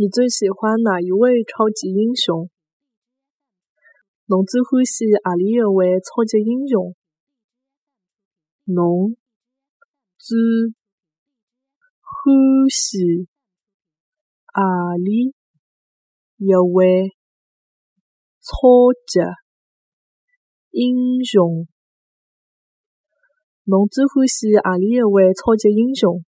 你最喜欢哪一位超级英雄？侬最欢喜阿里一位超级英雄。侬最欢喜阿里一位超级英雄。侬最欢喜阿里一位超级英雄